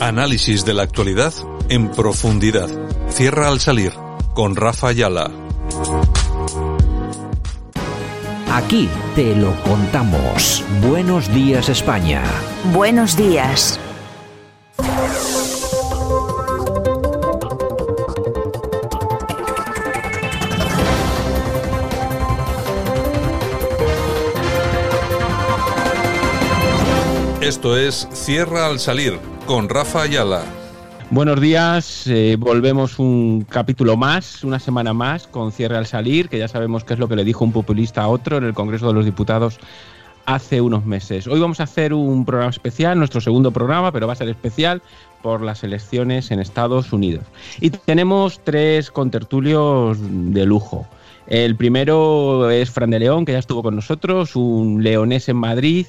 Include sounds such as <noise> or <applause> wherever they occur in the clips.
Análisis de la actualidad en profundidad. Cierra al salir con Rafa Ayala. Aquí te lo contamos. Buenos días España. Buenos días. Es Cierra al salir con Rafa Ayala. Buenos días, eh, volvemos un capítulo más, una semana más con Cierre al salir, que ya sabemos qué es lo que le dijo un populista a otro en el Congreso de los Diputados hace unos meses. Hoy vamos a hacer un programa especial, nuestro segundo programa, pero va a ser especial por las elecciones en Estados Unidos. Y tenemos tres contertulios de lujo. El primero es Fran de León, que ya estuvo con nosotros, un leonés en Madrid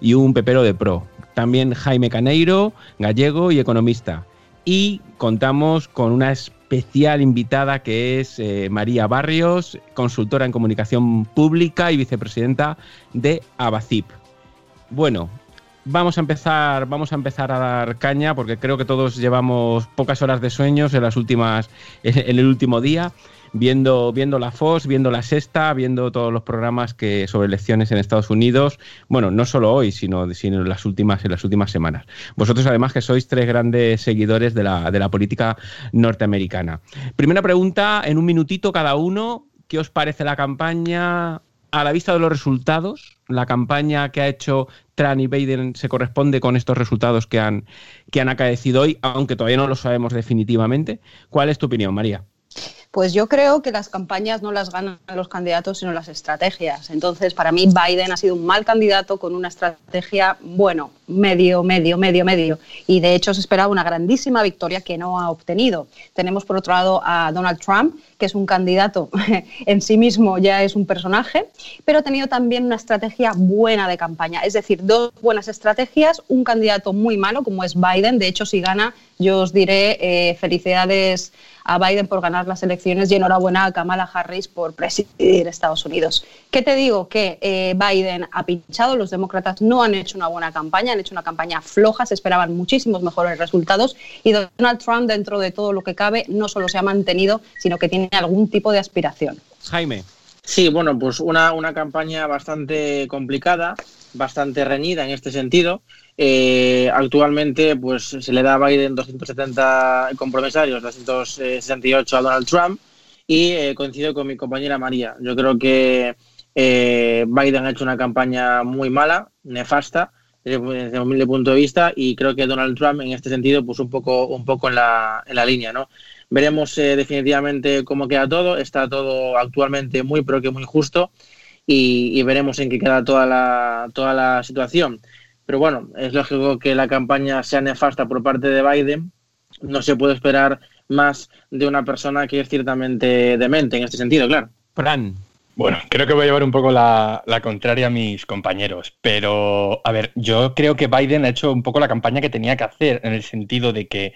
y un pepero de pro. También Jaime Caneiro, gallego y economista. Y contamos con una especial invitada que es eh, María Barrios, consultora en comunicación pública y vicepresidenta de Abacip. Bueno, vamos a empezar, vamos a empezar a dar caña porque creo que todos llevamos pocas horas de sueños en las últimas, en el último día viendo, viendo la FOS, viendo la Sexta, viendo todos los programas que sobre elecciones en Estados Unidos, bueno, no solo hoy, sino, sino en, las últimas, en las últimas semanas. Vosotros además que sois tres grandes seguidores de la, de la política norteamericana. Primera pregunta, en un minutito cada uno, ¿qué os parece la campaña? A la vista de los resultados, la campaña que ha hecho Trump y Biden se corresponde con estos resultados que han, que han acaecido hoy, aunque todavía no lo sabemos definitivamente. ¿Cuál es tu opinión, María? Pues yo creo que las campañas no las ganan los candidatos, sino las estrategias. Entonces, para mí, Biden ha sido un mal candidato con una estrategia, bueno, medio, medio, medio, medio. Y de hecho se esperaba una grandísima victoria que no ha obtenido. Tenemos por otro lado a Donald Trump, que es un candidato <laughs> en sí mismo, ya es un personaje, pero ha tenido también una estrategia buena de campaña. Es decir, dos buenas estrategias, un candidato muy malo como es Biden. De hecho, si gana, yo os diré eh, felicidades a Biden por ganar las elecciones y enhorabuena a Kamala Harris por presidir Estados Unidos. ¿Qué te digo? Que eh, Biden ha pinchado, los demócratas no han hecho una buena campaña, han hecho una campaña floja, se esperaban muchísimos mejores resultados y Donald Trump, dentro de todo lo que cabe, no solo se ha mantenido, sino que tiene algún tipo de aspiración. Jaime. Sí, bueno, pues una, una campaña bastante complicada, bastante reñida en este sentido. Eh, actualmente, pues se le da a Biden 270 compromisarios, 268 a Donald Trump y eh, coincido con mi compañera María. Yo creo que eh, Biden ha hecho una campaña muy mala, nefasta desde, mi punto de vista y creo que Donald Trump en este sentido pues un poco un poco en la, en la línea, ¿no? Veremos definitivamente cómo queda todo. Está todo actualmente muy pero que muy justo y, y veremos en qué queda toda la toda la situación. Pero bueno, es lógico que la campaña sea nefasta por parte de Biden. No se puede esperar más de una persona que es ciertamente demente en este sentido, claro. Fran. Bueno, creo que voy a llevar un poco la, la, contraria a mis compañeros, pero a ver, yo creo que Biden ha hecho un poco la campaña que tenía que hacer, en el sentido de que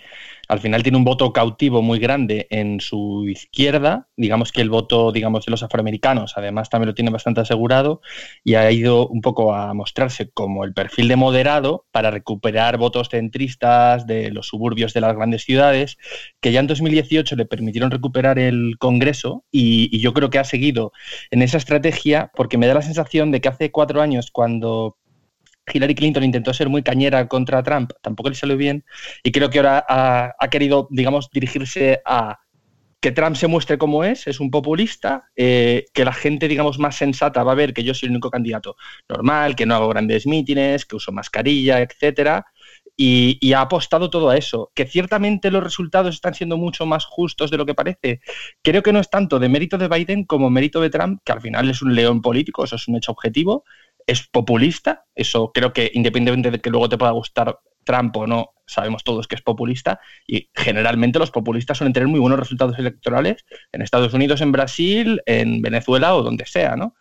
al final tiene un voto cautivo muy grande en su izquierda, digamos que el voto, digamos, de los afroamericanos, además también lo tiene bastante asegurado y ha ido un poco a mostrarse como el perfil de moderado para recuperar votos centristas de los suburbios de las grandes ciudades, que ya en 2018 le permitieron recuperar el Congreso y, y yo creo que ha seguido en esa estrategia porque me da la sensación de que hace cuatro años cuando Hillary Clinton intentó ser muy cañera contra Trump, tampoco le salió bien, y creo que ahora ha, querido, digamos, dirigirse a que Trump se muestre como es, es un populista, eh, que la gente, digamos, más sensata va a ver que yo soy el único candidato normal, que no hago grandes mítines, que uso mascarilla, etcétera, y, y, ha apostado todo a eso. Que ciertamente los resultados están siendo mucho más justos de lo que parece. Creo que no es tanto de mérito de Biden como mérito de Trump, que al final es un león político, eso es un hecho objetivo, es populista, eso creo que independientemente de que luego te pueda gustar Trump o no, sabemos todos que es populista y generalmente los populistas suelen tener muy buenos resultados electorales en Estados Unidos, en Brasil, en Venezuela o donde sea, ¿no?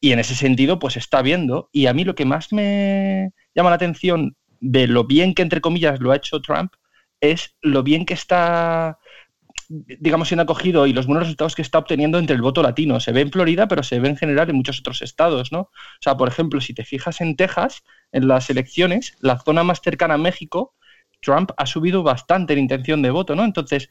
Y en ese sentido, pues está viendo. Y a mí lo que más me llama la atención de lo bien que, entre comillas, lo ha hecho Trump es lo bien que está digamos, siendo acogido y los buenos resultados que está obteniendo entre el voto latino. Se ve en Florida, pero se ve en general en muchos otros estados, ¿no? O sea, por ejemplo, si te fijas en Texas, en las elecciones, la zona más cercana a México, Trump ha subido bastante en intención de voto, ¿no? Entonces,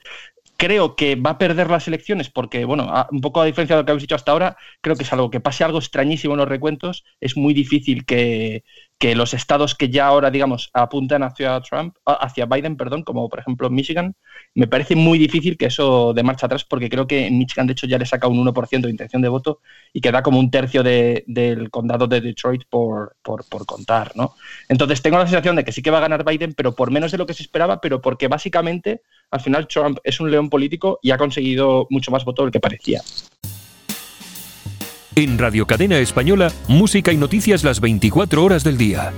creo que va a perder las elecciones porque, bueno, un poco a diferencia de lo que habéis dicho hasta ahora, creo que es algo que pase algo extrañísimo en los recuentos, es muy difícil que, que los estados que ya ahora, digamos, apuntan hacia Trump, hacia Biden, perdón, como por ejemplo Michigan, me parece muy difícil que eso de marcha atrás, porque creo que en Michigan, de hecho, ya le saca un 1% de intención de voto y queda como un tercio del condado de Detroit por, por, por, contar, ¿no? Entonces tengo la sensación de que sí que va a ganar Biden, pero por menos de lo que se esperaba, pero porque básicamente al final Trump es un león político y ha conseguido mucho más voto del que parecía. En Radio Cadena Española, música y noticias las 24 horas del día.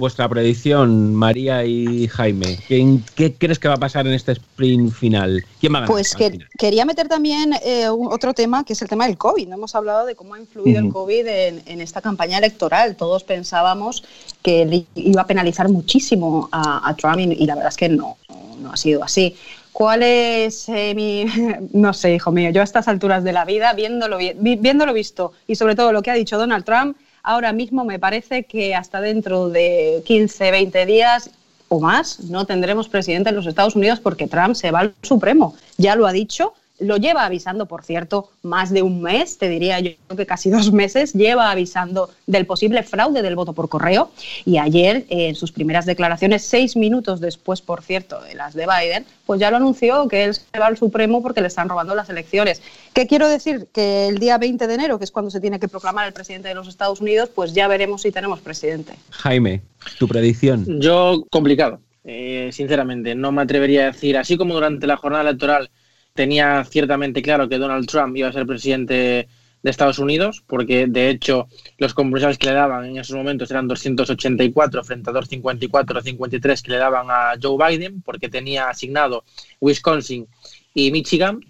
Vuestra predicción, María y Jaime. ¿Qué, crees que va a pasar en este sprint final? ¿Quién va a ganar? Pues que, quería meter también eh, otro tema, que es el tema del COVID. No hemos hablado de cómo ha influido el COVID en, esta campaña electoral. Todos pensábamos que iba a penalizar muchísimo a, Trump y, la verdad es que no, no ha sido así. ¿Cuál es eh, mi.? <laughs> No sé, hijo mío, yo a estas alturas de la vida, viéndolo, viéndolo visto y sobre todo lo que ha dicho Donald Trump, ahora mismo me parece que hasta dentro de 15, 20 días o más no tendremos presidente en los Estados Unidos porque Trump se va al Supremo. Ya lo ha dicho lo lleva avisando, por cierto, más de un mes, te diría yo que casi dos meses, lleva avisando del posible fraude del voto por correo. Y ayer, en sus primeras declaraciones, seis minutos después, por cierto, de las de Biden, pues ya lo anunció que él se va al Supremo porque le están robando las elecciones. ¿Qué quiero decir? Que el día 20 de enero, que es cuando se tiene que proclamar el presidente de los Estados Unidos, pues ya veremos si tenemos presidente. Jaime, tu predicción. Yo, complicado. Eh, sinceramente, no me atrevería a decir, así como durante la jornada electoral tenía ciertamente claro que Donald Trump iba a ser presidente de Estados Unidos, porque de hecho los compromisos que le daban en esos momentos eran 284 frente a 254 o 53 que le daban a Joe Biden, porque tenía asignado Wisconsin y Michigan,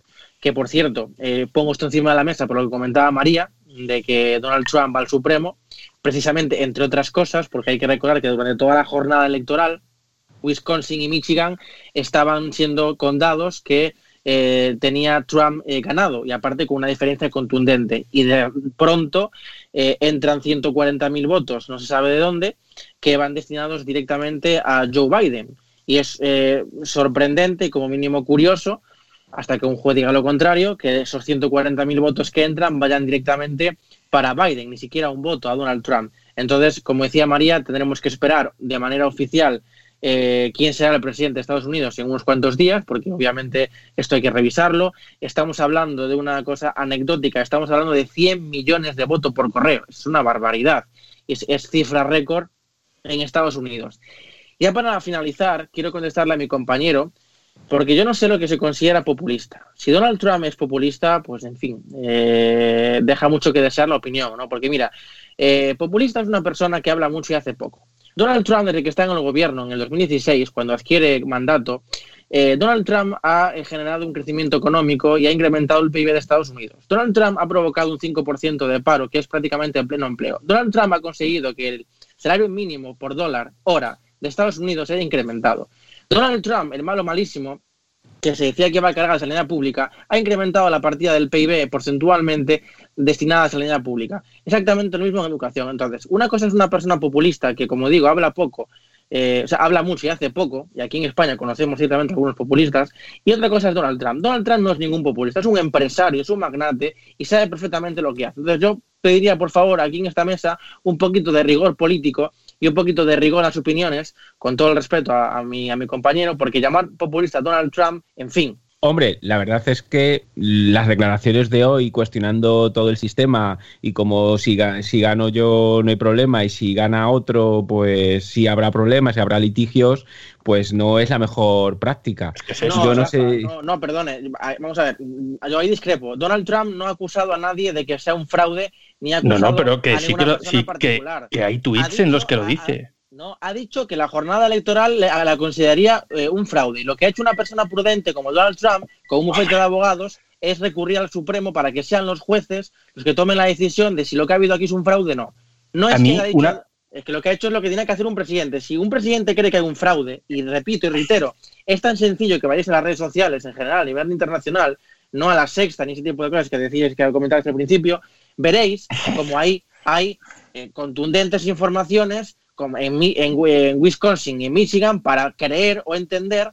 que por cierto, eh, pongo esto encima de la mesa por lo que comentaba María, de que Donald Trump va al Supremo, precisamente entre otras cosas, porque hay que recordar que durante toda la jornada electoral, Wisconsin y Michigan estaban siendo condados que eh, tenía Trump eh, ganado y aparte con una diferencia contundente. Y de pronto eh, entran 140.000 votos, no se sabe de dónde, que van destinados directamente a Joe Biden. Y es sorprendente y como mínimo curioso, hasta que un juez diga lo contrario, que esos 140.000 votos que entran vayan directamente para Biden, ni siquiera un voto a Donald Trump. Entonces, como decía María, tendremos que esperar de manera oficial eh, quién será el presidente de Estados Unidos en unos cuantos días, porque obviamente esto hay que revisarlo. Estamos hablando de una cosa anecdótica, estamos hablando de 100 millones de votos por correo. Es una barbaridad. Es, cifra récord en Estados Unidos. Ya para finalizar, quiero contestarle a mi compañero, porque yo no sé lo que se considera populista. Si Donald Trump es populista, pues en fin, eh, deja mucho que desear la opinión, ¿no? Porque mira, eh, populista es una persona que habla mucho y hace poco. Donald Trump, desde que está en el gobierno en el 2016, cuando adquiere mandato, eh, Donald Trump ha eh, generado un crecimiento económico y ha incrementado el PIB de Estados Unidos. Donald Trump ha provocado un 5% de paro, que es prácticamente el pleno empleo. Donald Trump ha conseguido que el salario mínimo por dólar hora de Estados Unidos haya incrementado. Donald Trump, el malo malísimo, que se decía que iba a cargar la sanidad pública, ha incrementado la partida del PIB porcentualmente destinada a la sanidad pública. Exactamente lo mismo en educación. Entonces, una cosa es una persona populista que, como digo, habla poco, eh, o sea, habla mucho y hace poco, y aquí en España conocemos ciertamente algunos populistas, y otra cosa es Donald Trump. Donald Trump no es ningún populista, es un empresario, es un magnate y sabe perfectamente lo que hace. Entonces, yo pediría, por favor, aquí en esta mesa un poquito de rigor político y un poquito de rigor a las opiniones, con todo el respeto a, mi, a mi compañero, porque llamar populista a Donald Trump, en fin, Hombre, la verdad es que las declaraciones de hoy cuestionando todo el sistema y como si, si gano yo no hay problema y si gana otro pues sí habrá problemas y habrá litigios, pues no es la mejor práctica. no, yo no, sé... no, perdone, vamos a ver, yo ahí discrepo. Donald Trump no ha acusado a nadie de que sea un fraude ni ha No, no, pero que sí, que, que, hay tweets en los que lo dice. ¿no? Ha dicho que la jornada electoral la, consideraría eh, un fraude. Y lo que ha hecho una persona prudente como Donald Trump, con un bufete de abogados, es recurrir al Supremo para que sean los jueces los que tomen la decisión de si lo que ha habido aquí es un fraude o no. No es a mí, una, Es que lo que ha hecho es lo que tiene que hacer un presidente. Si un presidente cree que hay un fraude, y repito y reitero, es tan sencillo que vayáis a las redes sociales en general, a nivel internacional, no a la sexta ni ese tipo de cosas que decíais que comentabais al principio, veréis como hay, hay eh, contundentes informaciones como en, en, en Wisconsin y en Michigan para creer o entender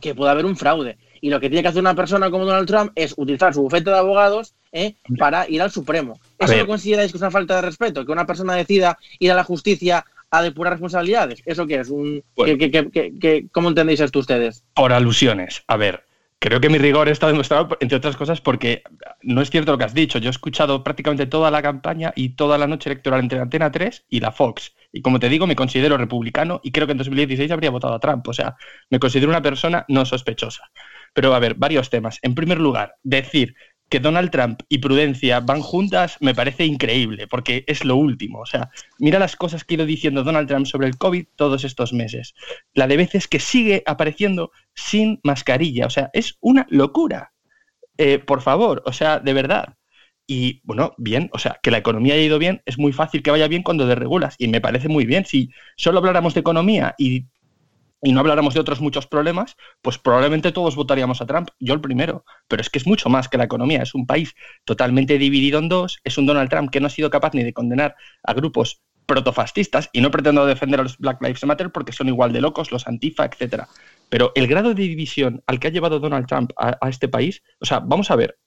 que puede haber un fraude. Y lo que tiene que hacer una persona como Donald Trump es utilizar su bufete de abogados ¿eh? para ir al Supremo. ¿Eso lo consideráis que es una falta de respeto? Que una persona decida ir a la justicia a depurar responsabilidades. ¿Eso qué es? Un, cómo entendéis esto ustedes? Por alusiones. A ver, creo que mi rigor está demostrado, entre otras cosas, porque no es cierto lo que has dicho. Yo he escuchado prácticamente toda la campaña y toda la noche electoral entre Antena 3 y la Fox. Y como te digo, me considero republicano y creo que en 2016 habría votado a Trump. O sea, me considero una persona no sospechosa. Pero a ver, varios temas. En primer lugar, decir que Donald Trump y prudencia van juntas me parece increíble, porque es lo último. O sea, mira las cosas que ha ido diciendo Donald Trump sobre el COVID todos estos meses. La de veces que sigue apareciendo sin mascarilla. O sea, es una locura. Eh, por favor, o sea, de verdad. Y bueno, bien, o sea, que la economía haya ido bien, es muy fácil que vaya bien cuando desregulas. Y me parece muy bien. Si solo habláramos de economía y y no habláramos de otros muchos problemas, pues probablemente todos votaríamos a Trump, yo el primero, pero es que es mucho más que la economía, es un país totalmente dividido en dos, es un Donald Trump que no ha sido capaz ni de condenar a grupos protofascistas, y no pretendo defender a los Black Lives Matter porque son igual de locos, los antifa, etcétera. Pero el grado de división al que ha llevado Donald Trump a, a este país, o sea, vamos a ver,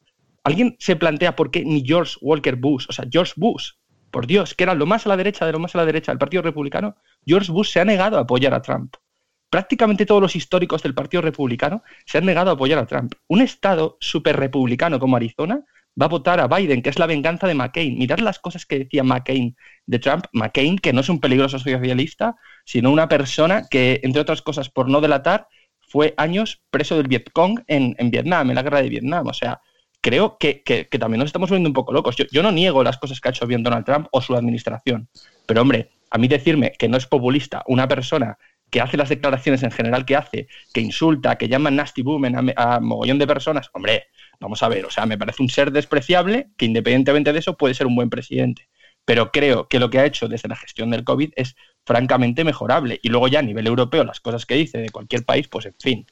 ¿alguien se plantea por qué ni George Walker Bush, o sea, George Bush, por Dios, que era lo más a la derecha de lo más a la derecha del Partido Republicano, George Bush se ha negado a apoyar a Trump prácticamente todos los históricos del Partido Republicano se han negado a apoyar a Trump. Un estado súper republicano como Arizona va a votar a Biden, que es la venganza de McCain. Mirad las cosas que decía McCain de Trump. McCain, que no es un peligroso socialista, sino una persona que, entre otras cosas, por no delatar, fue años preso del Vietcong en, Vietnam, en la guerra de Vietnam. O sea, creo que, también nos estamos volviendo un poco locos. Yo, yo no niego las cosas que ha hecho bien Donald Trump o su administración, pero hombre, a mí decirme que no es populista una persona que hace las declaraciones en general que hace, que insulta, que llama nasty woman a, mogollón de personas, hombre, vamos a ver, o sea, me parece un ser despreciable que independientemente de eso puede ser un buen presidente. Pero creo que lo que ha hecho desde la gestión del COVID es francamente mejorable. Y luego ya a nivel europeo, las cosas que dice de cualquier país, pues en fin.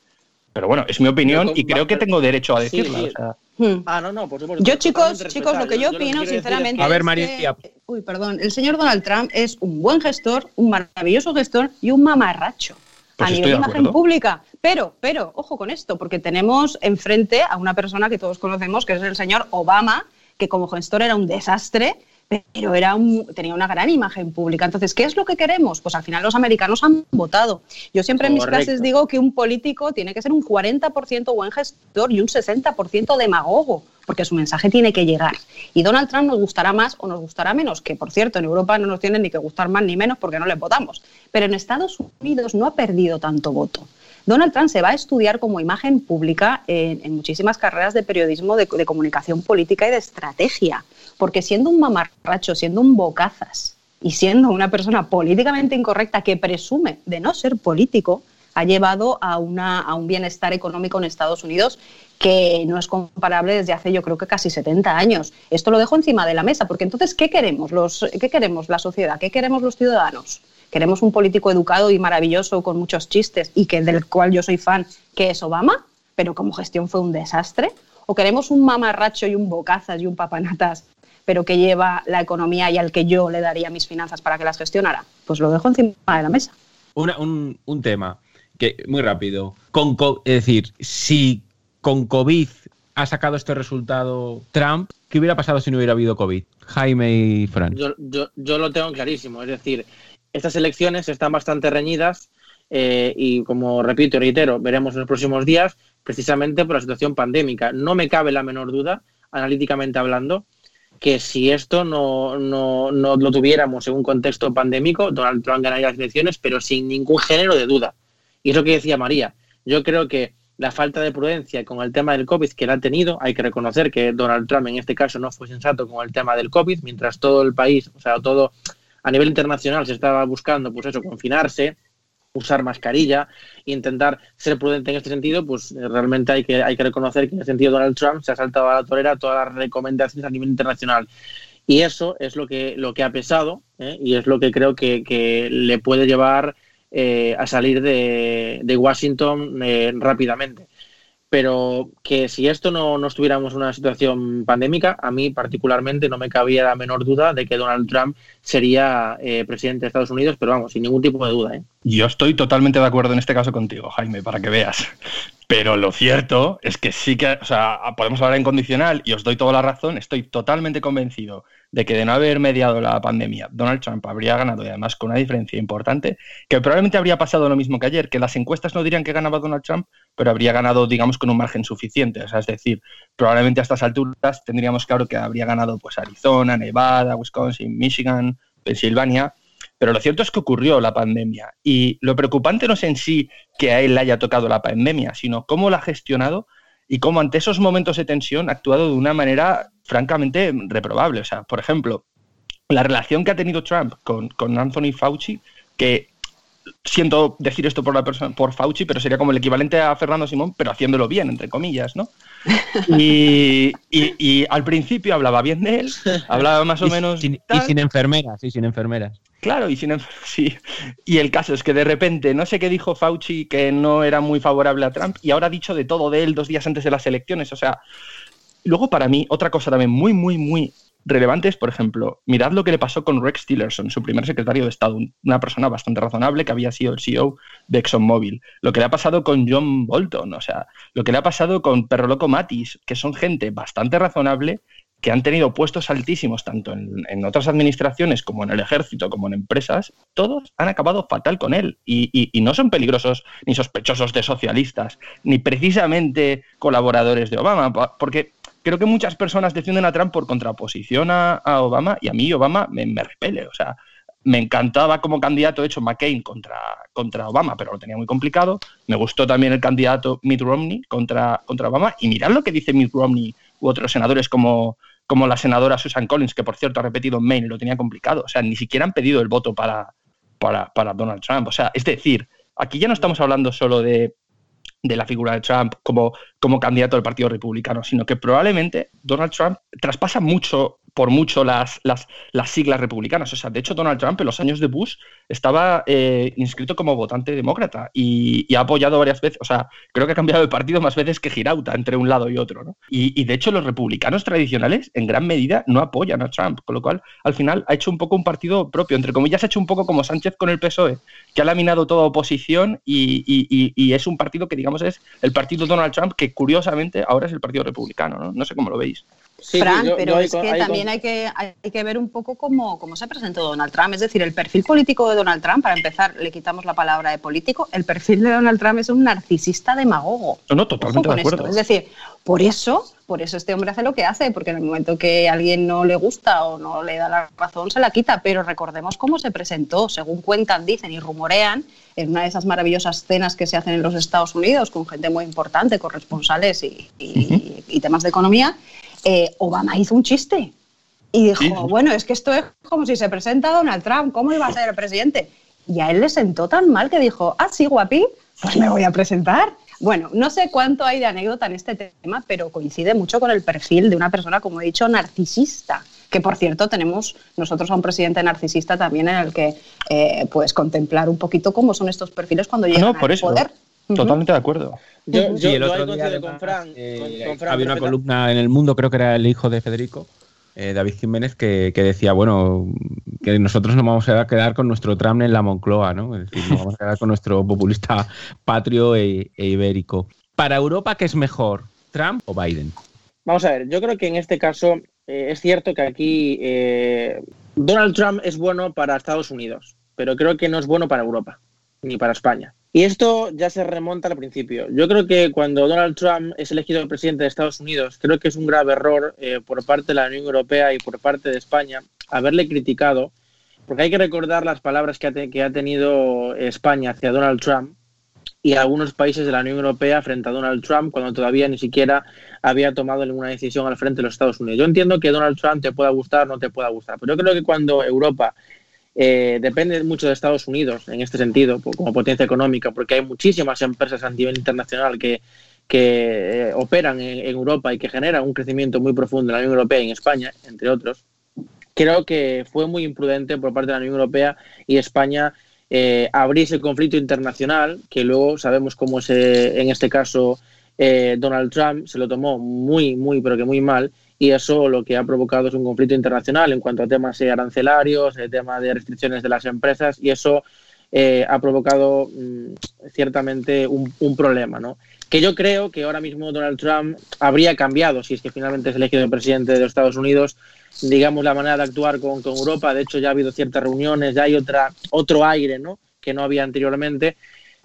Pero bueno, es mi opinión y creo que tengo derecho a decirla. Hmm. Ah, no, no, por supuesto. Yo, chicos, chicos, lo que yo, opino, sinceramente. A ver, María. uy, perdón. El señor Donald Trump es un buen gestor, un maravilloso gestor y un mamarracho. Pues a nivel de imagen pública. Pero, pero, ojo con esto, porque tenemos enfrente a una persona que todos conocemos, que es el señor Obama, que como gestor era un desastre pero era tenía una gran imagen pública. Entonces, ¿qué es lo que queremos? Pues al final los americanos han votado. Yo siempre en mis clases digo que un político tiene que ser un 40% buen gestor y un 60% demagogo, porque su mensaje tiene que llegar. Y Donald Trump nos gustará más o nos gustará menos, que por cierto en Europa no nos tiene ni que gustar más ni menos porque no les votamos. Pero en Estados Unidos no ha perdido tanto voto. Donald Trump se va a estudiar como imagen pública en, muchísimas carreras de periodismo, de, de comunicación política y de estrategia porque siendo un mamarracho, siendo un bocazas y siendo una persona políticamente incorrecta que presume de no ser político, ha llevado a, una, a un bienestar económico en Estados Unidos que no es comparable desde hace yo creo que casi 70 años. Esto lo dejo encima de la mesa, porque entonces, ¿qué queremos, los, qué queremos la sociedad? ¿Qué queremos los ciudadanos? ¿Queremos un político educado y maravilloso con muchos chistes y que del cual yo soy fan, que es Obama, pero como gestión fue un desastre? ¿O queremos un mamarracho y un bocazas y un papanatas pero que lleva la economía y al que yo le daría mis finanzas para que las gestionara? Pues lo dejo encima de la mesa. un, tema que muy rápido. Con, es decir, si con COVID ha sacado este resultado Trump, ¿qué hubiera pasado si no hubiera habido COVID? Jaime y Fran. Yo, yo, lo tengo clarísimo. Es decir, estas elecciones están bastante reñidas eh, y, como repito y reitero, veremos en los próximos días, precisamente por la situación pandémica. No me cabe la menor duda, analíticamente hablando, que si esto no, no, no, lo tuviéramos en un contexto pandémico, Donald Trump ganaría las elecciones, pero sin ningún género de duda. Y es lo que decía María. Yo creo que la falta de prudencia con el tema del COVID que él ha tenido, hay que reconocer que Donald Trump en este caso no fue sensato con el tema del COVID, mientras todo el país, o sea, todo a nivel internacional se estaba buscando, pues eso, confinarse, usar mascarilla intentar ser prudente en este sentido, pues eh, realmente hay que, hay que reconocer que en ese sentido Donald Trump se ha saltado a la torera todas las recomendaciones a nivel internacional. Y eso es lo que, lo que ha pesado ¿eh? y es lo que creo que, le puede llevar eh, a salir de, de Washington rápidamente pero que si esto no, no, estuviéramos en una situación pandémica, a mí particularmente no me cabía la menor duda de que Donald Trump sería eh, presidente de Estados Unidos, pero vamos, sin ningún tipo de duda. ¿eh? Yo estoy totalmente de acuerdo en este caso contigo, Jaime, para que veas. Pero lo cierto es que sí que, o sea, podemos hablar en condicional y os doy toda la razón, estoy totalmente convencido de que de no haber mediado la pandemia, Donald Trump habría ganado y además con una diferencia importante, que probablemente habría pasado lo mismo que ayer, que las encuestas no dirían que ganaba Donald Trump, pero habría ganado, digamos, con un margen suficiente. O sea, es decir, probablemente a estas alturas tendríamos claro que habría ganado pues Arizona, Nevada, Wisconsin, Michigan, Pensilvania. Pero lo cierto es que ocurrió la pandemia y lo preocupante no es en sí que a él le haya tocado la pandemia, sino cómo la ha gestionado y cómo ante esos momentos de tensión ha actuado de una manera francamente reprobable. O sea, por ejemplo, la relación que ha tenido Trump con, Anthony Fauci, que siento decir esto por la persona, por Fauci, pero sería como el equivalente a Fernando Simón, pero haciéndolo bien, entre comillas, ¿no? <laughs> Y, al principio hablaba bien de él, hablaba más o menos. y sin enfermeras, sí, sin enfermeras. Claro, y sin <laughs> sí. Y el caso es que de repente, no sé qué dijo Fauci que no era muy favorable a Trump, y ahora ha dicho de todo de él dos días antes de las elecciones. O sea, luego para mí, otra cosa también muy, muy, muy relevante es, por ejemplo, mirad lo que le pasó con Rex Tillerson, su primer secretario de Estado, una persona bastante razonable que había sido el CEO de ExxonMobil. Lo que le ha pasado con John Bolton, o sea, lo que le ha pasado con Perro Loco Matis, que son gente bastante razonable que han tenido puestos altísimos tanto en, otras administraciones como en el ejército, como en empresas, todos han acabado fatal con él. Y, no son peligrosos ni sospechosos de socialistas, ni precisamente colaboradores de Obama, porque creo que muchas personas defienden a Trump por contraposición a, Obama y a mí Obama me, repele. O sea, me encantaba como candidato hecho McCain contra, contra Obama, pero lo tenía muy complicado. Me gustó también el candidato Mitt Romney contra, contra Obama. Y mirad lo que dice Mitt Romney u otros senadores como, como la senadora Susan Collins, que por cierto ha repetido en Maine, lo tenía complicado. O sea, ni siquiera han pedido el voto para, para, para Donald Trump. O sea, es decir, aquí ya no estamos hablando solo de, de la figura de Trump como, como candidato del Partido Republicano, sino que probablemente Donald Trump traspasa mucho por mucho las, las, las, siglas republicanas. O sea, de hecho, Donald Trump en los años de Bush estaba eh, inscrito como votante demócrata y, ha apoyado varias veces, o sea, creo que ha cambiado de partido más veces que Girauta entre un lado y otro. ¿no? Y, de hecho, los republicanos tradicionales en gran medida no apoyan a Trump, con lo cual al final ha hecho un poco un partido propio, entre comillas, ha hecho un poco como Sánchez con el PSOE, que ha laminado toda oposición y, y es un partido que, digamos, es el partido Donald Trump, que curiosamente ahora es el Partido Republicano. No, no sé cómo lo veis. Fran, pero es que también hay que, hay que ver un poco cómo, cómo, se presentó Donald Trump. Es decir, el perfil político de Donald Trump, para empezar, le quitamos la palabra de político, el perfil de Donald Trump es un narcisista demagogo. No, no, totalmente de acuerdo. Es decir, por eso, por eso este hombre hace lo que hace, porque en el momento que a alguien no le gusta o no le da la razón, se la quita. Pero recordemos cómo se presentó, según cuentan, dicen y rumorean, en una de esas maravillosas cenas que se hacen en los Estados Unidos con gente muy importante, corresponsales y, y temas de economía eh, Obama hizo un chiste y dijo, bueno, es que esto es como si se presenta Donald Trump, ¿cómo iba a ser el presidente? Y a él le sentó tan mal que dijo, ah, sí, guapi, pues me voy a presentar. Bueno, no sé cuánto hay de anécdota en este tema, pero coincide mucho con el perfil de una persona, como he dicho, narcisista. Que por cierto, tenemos nosotros a un presidente narcisista también en el que eh, puedes contemplar un poquito cómo son estos perfiles cuando llegan al poder. Totalmente de acuerdo. Yo, sí, el otro día con Fran, eh, había una columna en El Mundo, creo que era el hijo de Federico, eh, David Jiménez, que, decía, bueno, que nosotros nos vamos a quedar con nuestro Trump en la Moncloa, ¿no? Es decir, nos vamos a quedar con nuestro populista patrio e, e, ibérico. Para Europa, ¿qué es mejor, Trump o Biden? Vamos a ver, yo creo que en este caso eh, es cierto que aquí Donald Trump es bueno para Estados Unidos, pero creo que no es bueno para Europa ni para España. Y esto ya se remonta al principio. Yo creo que cuando Donald Trump es elegido presidente de Estados Unidos, creo que es un grave error eh, por parte de la Unión Europea y por parte de España haberle criticado, porque hay que recordar las palabras que ha, tenido España hacia Donald Trump y algunos países de la Unión Europea frente a Donald Trump cuando todavía ni siquiera había tomado ninguna decisión al frente de los Estados Unidos. Yo entiendo que Donald Trump te pueda gustar o no te pueda gustar, pero yo creo que cuando Europa eh, depende mucho de Estados Unidos en este sentido, como potencia económica, porque hay muchísimas empresas a nivel internacional que, eh, operan en, Europa y que generan un crecimiento muy profundo en la Unión Europea y en España, entre otros. creo que fue muy imprudente por parte de la Unión Europea y España eh, abrirse el conflicto internacional, que luego sabemos cómo se, en este caso eh, Donald Trump se lo tomó muy, muy, pero que muy mal, y eso lo que ha provocado es un conflicto internacional en cuanto a temas arancelarios, el tema de restricciones de las empresas, y eso eh, ha provocado mm, ciertamente un, problema, ¿no? Que yo creo que ahora mismo Donald Trump habría cambiado si es que finalmente es elegido el presidente de los Estados Unidos, digamos, la manera de actuar con, con Europa. De hecho, ya ha habido ciertas reuniones, ya hay otra, otro aire, ¿no? Que no había anteriormente.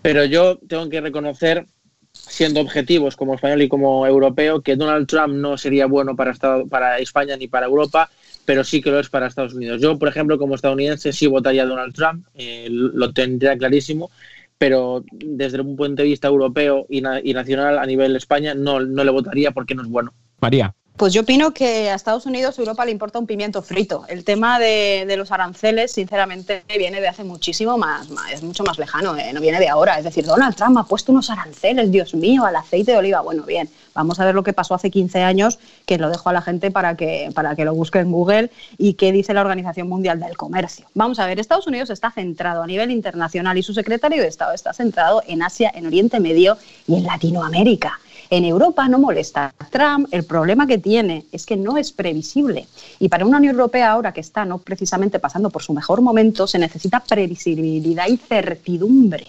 Pero yo tengo que reconocer siendo objetivos como español y como europeo, que Donald Trump no sería bueno para, para España ni para Europa, pero sí que lo es para Estados Unidos. Yo, por ejemplo, como estadounidense, sí votaría a Donald Trump, eh, lo tendría clarísimo, pero desde un punto de vista europeo y, y nacional a nivel España no, no le votaría porque no es bueno. María. Pues yo opino que a Estados Unidos, Europa le importa un pimiento frito. El tema de, los aranceles, sinceramente, viene de hace muchísimo más, es mucho más lejano, eh, no viene de ahora. Es decir, Donald Trump ha puesto unos aranceles, Dios mío, al aceite de oliva. Bueno, bien, vamos a ver lo que pasó hace 15 años, que lo dejo a la gente para que, para que lo busque en Google y qué dice la Organización Mundial del Comercio. Vamos a ver, Estados Unidos está centrado a nivel internacional y su secretario de Estado está centrado en Asia, en Oriente Medio y en Latinoamérica. En Europa no molesta. Trump, el problema que tiene es que no es previsible. Y para una Unión Europea ahora que está no precisamente pasando por su mejor momento, se necesita previsibilidad y certidumbre.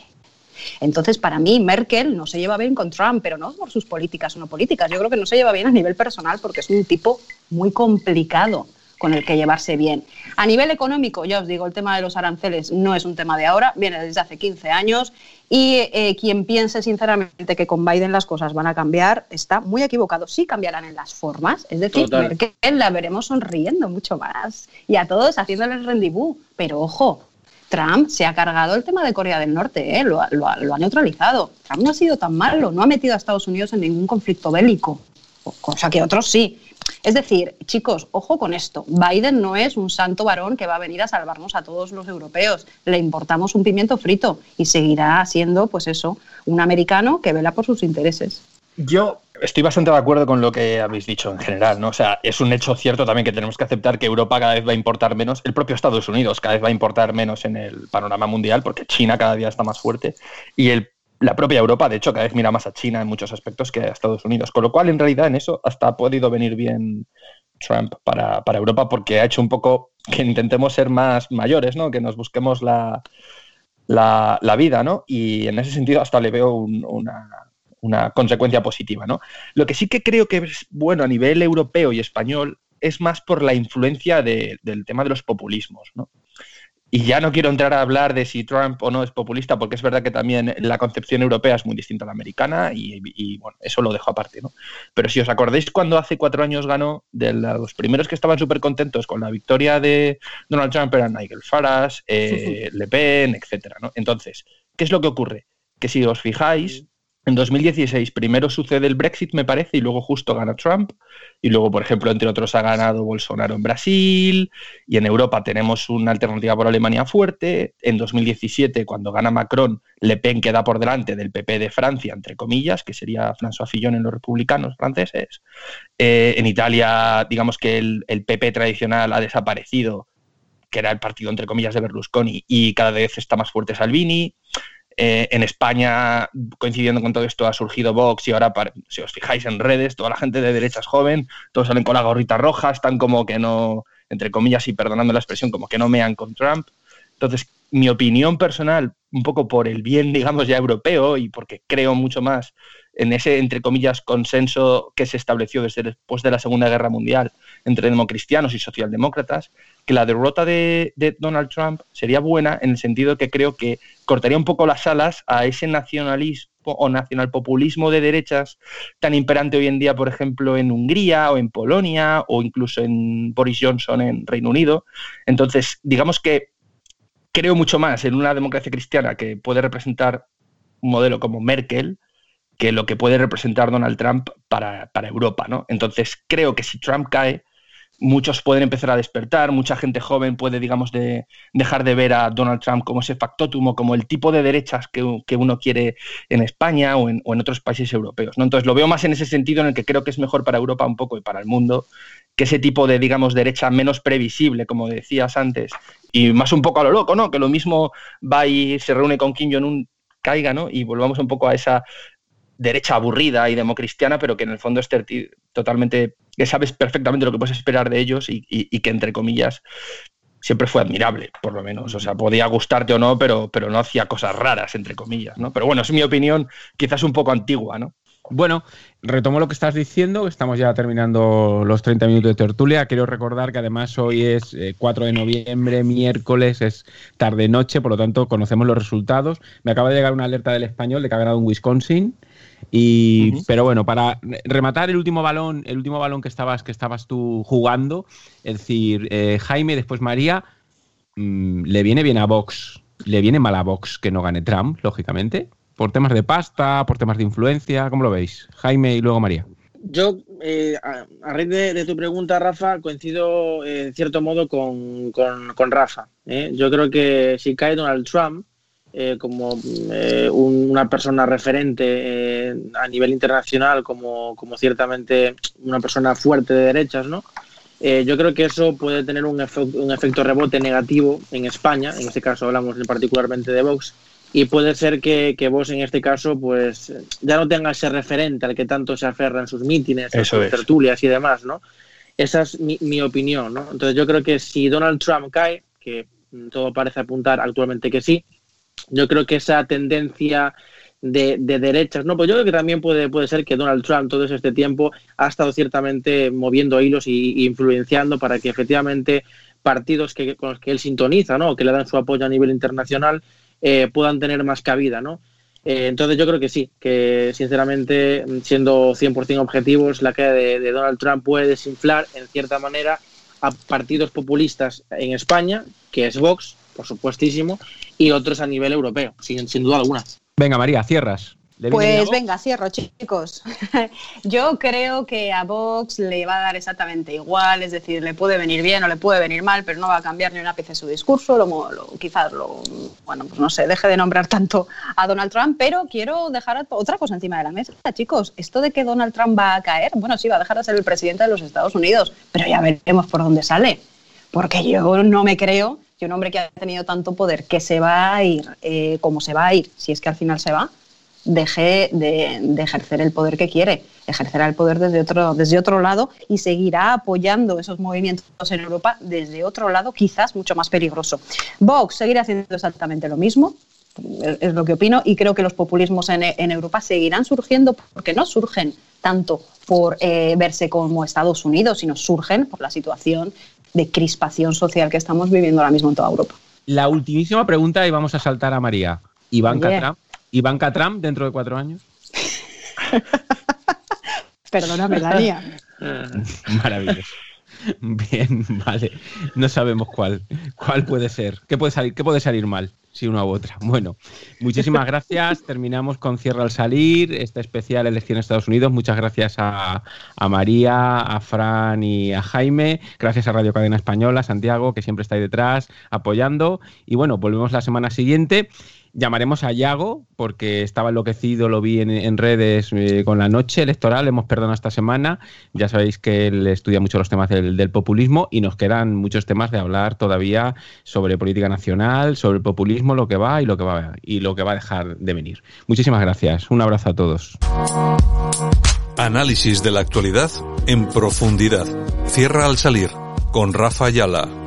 Entonces, para mí, Merkel no se lleva bien con Trump, pero no por sus políticas o no políticas. Yo creo que no se lleva bien a nivel personal porque es un tipo muy complicado con el que llevarse bien. A nivel económico, ya os digo, el tema de los aranceles no es un tema de ahora, viene desde hace 15 años y eh, quien piense sinceramente que con Biden las cosas van a cambiar está muy equivocado. Sí cambiarán en las formas, es decir, Merkel la veremos sonriendo mucho más y a todos haciéndoles rendezvous, pero ojo, Trump se ha cargado el tema de Corea del Norte, ¿eh? lo, lo, ha neutralizado. Trump no ha sido tan malo, no ha metido a Estados Unidos en ningún conflicto bélico, cosa que otros sí. Es decir, chicos, ojo con esto. Biden no es un santo varón que va a venir a salvarnos a todos los europeos. Le importamos un pimiento frito y seguirá siendo, pues eso, un americano que vela por sus intereses. Yo estoy bastante de acuerdo con lo que habéis dicho en general, ¿no? O sea, es un hecho cierto también que tenemos que aceptar que Europa cada vez va a importar menos, el propio Estados Unidos cada vez va a importar menos en el panorama mundial porque China cada día está más fuerte y el la propia Europa, de hecho, cada vez mira más a China en muchos aspectos que a Estados Unidos. Con lo cual, en realidad, en eso hasta ha podido venir bien Trump para, Europa porque ha hecho un poco que intentemos ser más mayores, ¿no? Que nos busquemos la, la, vida, ¿no? Y en ese sentido hasta le veo una, una consecuencia positiva, ¿no? Lo que sí que creo que es bueno a nivel europeo y español es más por la influencia del tema de los populismos, ¿no? Y ya no quiero entrar a hablar de si Trump o no es populista, porque es verdad que también la concepción europea es muy distinta a la americana y, bueno, eso lo dejo aparte, ¿no? Pero si os acordáis cuando hace cuatro años ganó, de los primeros que estaban súper contentos con la victoria de Donald Trump eran Nigel Farage, eh, <laughs> Le Pen, etcétera, ¿no? Entonces, ¿qué es lo que ocurre? Que si os fijáis, en 2016 primero sucede el Brexit, me parece, y luego justo gana Trump. Y luego, por ejemplo, entre otros, ha ganado Bolsonaro en Brasil. Y en Europa tenemos una alternativa por Alemania fuerte. En 2017, cuando gana Macron, Le Pen queda por delante del PP de Francia, entre comillas, que sería François Fillon en los republicanos franceses. Eh, en Italia, digamos que el, el PP tradicional ha desaparecido, que era el partido, entre comillas, de Berlusconi, y cada vez está más fuerte Salvini. Eh, en España, coincidiendo con todo esto, ha surgido Vox y ahora, si os fijáis en redes, toda la gente de derecha es joven, todos salen con la gorrita roja, están como que no, entre comillas y perdonando la expresión, como que no mean con Trump. Entonces, mi opinión personal, un poco por el bien, <laughs> digamos, ya europeo y porque creo mucho más en ese, entre comillas, consenso que se estableció desde después de la Segunda Guerra Mundial entre democristianos y socialdemócratas, que la derrota de, Donald Trump sería buena en el sentido que creo que cortaría un poco las alas a ese nacionalismo o nacionalpopulismo de derechas tan imperante hoy en día, por ejemplo, en Hungría o en Polonia o incluso en Boris Johnson en Reino Unido. Entonces, digamos que creo mucho más en una democracia cristiana que puede representar un modelo como Merkel que lo que puede representar Donald Trump para, para Europa, ¿no? Entonces, creo que si Trump cae, muchos pueden empezar a despertar, mucha gente joven puede, digamos, de, dejar de ver a Donald Trump como ese factotum o como el tipo de derechas que, uno quiere en España o en, otros países europeos. ¿no? Entonces lo veo más en ese sentido en el que creo que es mejor para Europa un poco y para el mundo que ese tipo de, digamos, derecha menos previsible, como decías antes, y más un poco a lo loco, ¿no? Que lo mismo va y se reúne con Kim Jong-un, caiga, ¿no? Y volvamos un poco a esa derecha aburrida y democristiana, pero que en el fondo es totalmente, que sabes perfectamente lo que puedes esperar de ellos y, y que, entre comillas, siempre fue admirable, por lo menos. O sea, podía gustarte o no, pero, pero no hacía cosas raras, entre comillas, ¿no? Pero bueno, es mi opinión, quizás un poco antigua, ¿no? Bueno, retomo lo que estás diciendo, estamos ya terminando los 30 minutos de tertulia. Quiero recordar que además hoy es 4 eh, de noviembre, miércoles, es tarde-noche, por lo tanto conocemos los resultados. Me acaba de llegar una alerta del español de que ha ganado un Wisconsin. Y, Pero bueno, para rematar el último balón, el último balón que estabas, que estabas tú jugando, es decir, eh, Jaime, después María, mm, le viene bien a Vox, le viene mal a Vox que no gane Trump, lógicamente. ¿Por temas de pasta, por temas de influencia? ¿Cómo lo veis? Jaime y luego María. Yo, eh, a, raíz de, tu pregunta, Rafa, coincido eh, en cierto modo con, Rafa. ¿eh? Yo creo que si cae Donald Trump como una persona referente a nivel internacional, como, como ciertamente una persona fuerte de derechas, ¿no? yo creo que eso puede tener un, un efecto rebote negativo en España, en este caso hablamos particularmente de Vox, y puede ser que, vos en este caso pues ya no tengas ese referente al que tanto se aferra en sus mítines, en sus tertulias y demás, ¿no? Esa es mi, opinión, ¿no? Entonces yo creo que si Donald Trump cae, que todo parece apuntar actualmente que sí, yo creo que esa tendencia de, derechas, ¿no? Pues yo creo que también puede, puede ser que Donald Trump todo este tiempo ha estado ciertamente moviendo hilos y, influenciando para que efectivamente partidos que, con los que él sintoniza, ¿no? O que le dan su apoyo a nivel internacional, eh, puedan tener más cabida, ¿no? Eh, entonces yo creo que sí, que sinceramente, siendo 100% objetivos, la caída de, Donald Trump puede desinflar en cierta manera a partidos populistas en España, que es Vox, por supuestísimo, y otros a nivel europeo, sin, sin duda alguna. Venga, María, cierras. Pues venga, cierro, chicos. <laughs> Yo creo que a Vox le va a dar exactamente igual, es decir, le puede venir bien o le puede venir mal, pero no va a cambiar ni un ápice su discurso, lo, quizás lo, bueno, pues no sé, deje de nombrar tanto a Donald Trump, pero quiero dejar otra cosa encima de la mesa, chicos. Esto de que Donald Trump va a caer, bueno, sí, va a dejar de ser el presidente de los Estados Unidos, pero ya veremos por dónde sale, porque yo no me creo que un hombre que ha tenido tanto poder, que se va a ir, eh, como se va a ir, si es que al final se va, deje de, ejercer el poder que quiere, ejercerá el poder desde otro, desde otro lado y seguirá apoyando esos movimientos en Europa desde otro lado, quizás mucho más peligroso. Vox seguirá haciendo exactamente lo mismo, es lo que opino, y creo que los populismos en, Europa seguirán surgiendo porque no surgen tanto por eh, verse como Estados Unidos, sino surgen por la situación de crispación social que estamos viviendo ahora mismo en toda Europa. La ultimísima pregunta y vamos a saltar a María. Iván Trump Ivanka Trump dentro de cuatro años? <laughs> Perdona, Melania. <laughs> Maravilloso. Bien, vale. No sabemos cuál. ¿Cuál puede ser? ¿Qué puede salir, qué puede salir mal? Si una u otra. Bueno, muchísimas gracias. Terminamos con Cierra al Salir, este especial Elección Estados Unidos. Muchas gracias a, a, María, a Fran y a Jaime. Gracias a Radio Cadena Española, Santiago, que siempre está ahí detrás apoyando. Y bueno, volvemos la semana siguiente. Llamaremos a Yago porque estaba enloquecido, lo vi en, redes eh, con la noche electoral, hemos perdonado esta semana. Ya sabéis que él estudia mucho los temas del, populismo y nos quedan muchos temas de hablar todavía sobre política nacional, sobre el populismo, lo que va y lo que va y lo que va a dejar de venir. Muchísimas gracias. Un abrazo a todos. Análisis de la actualidad en profundidad. Cierra al salir con Rafa Ayala.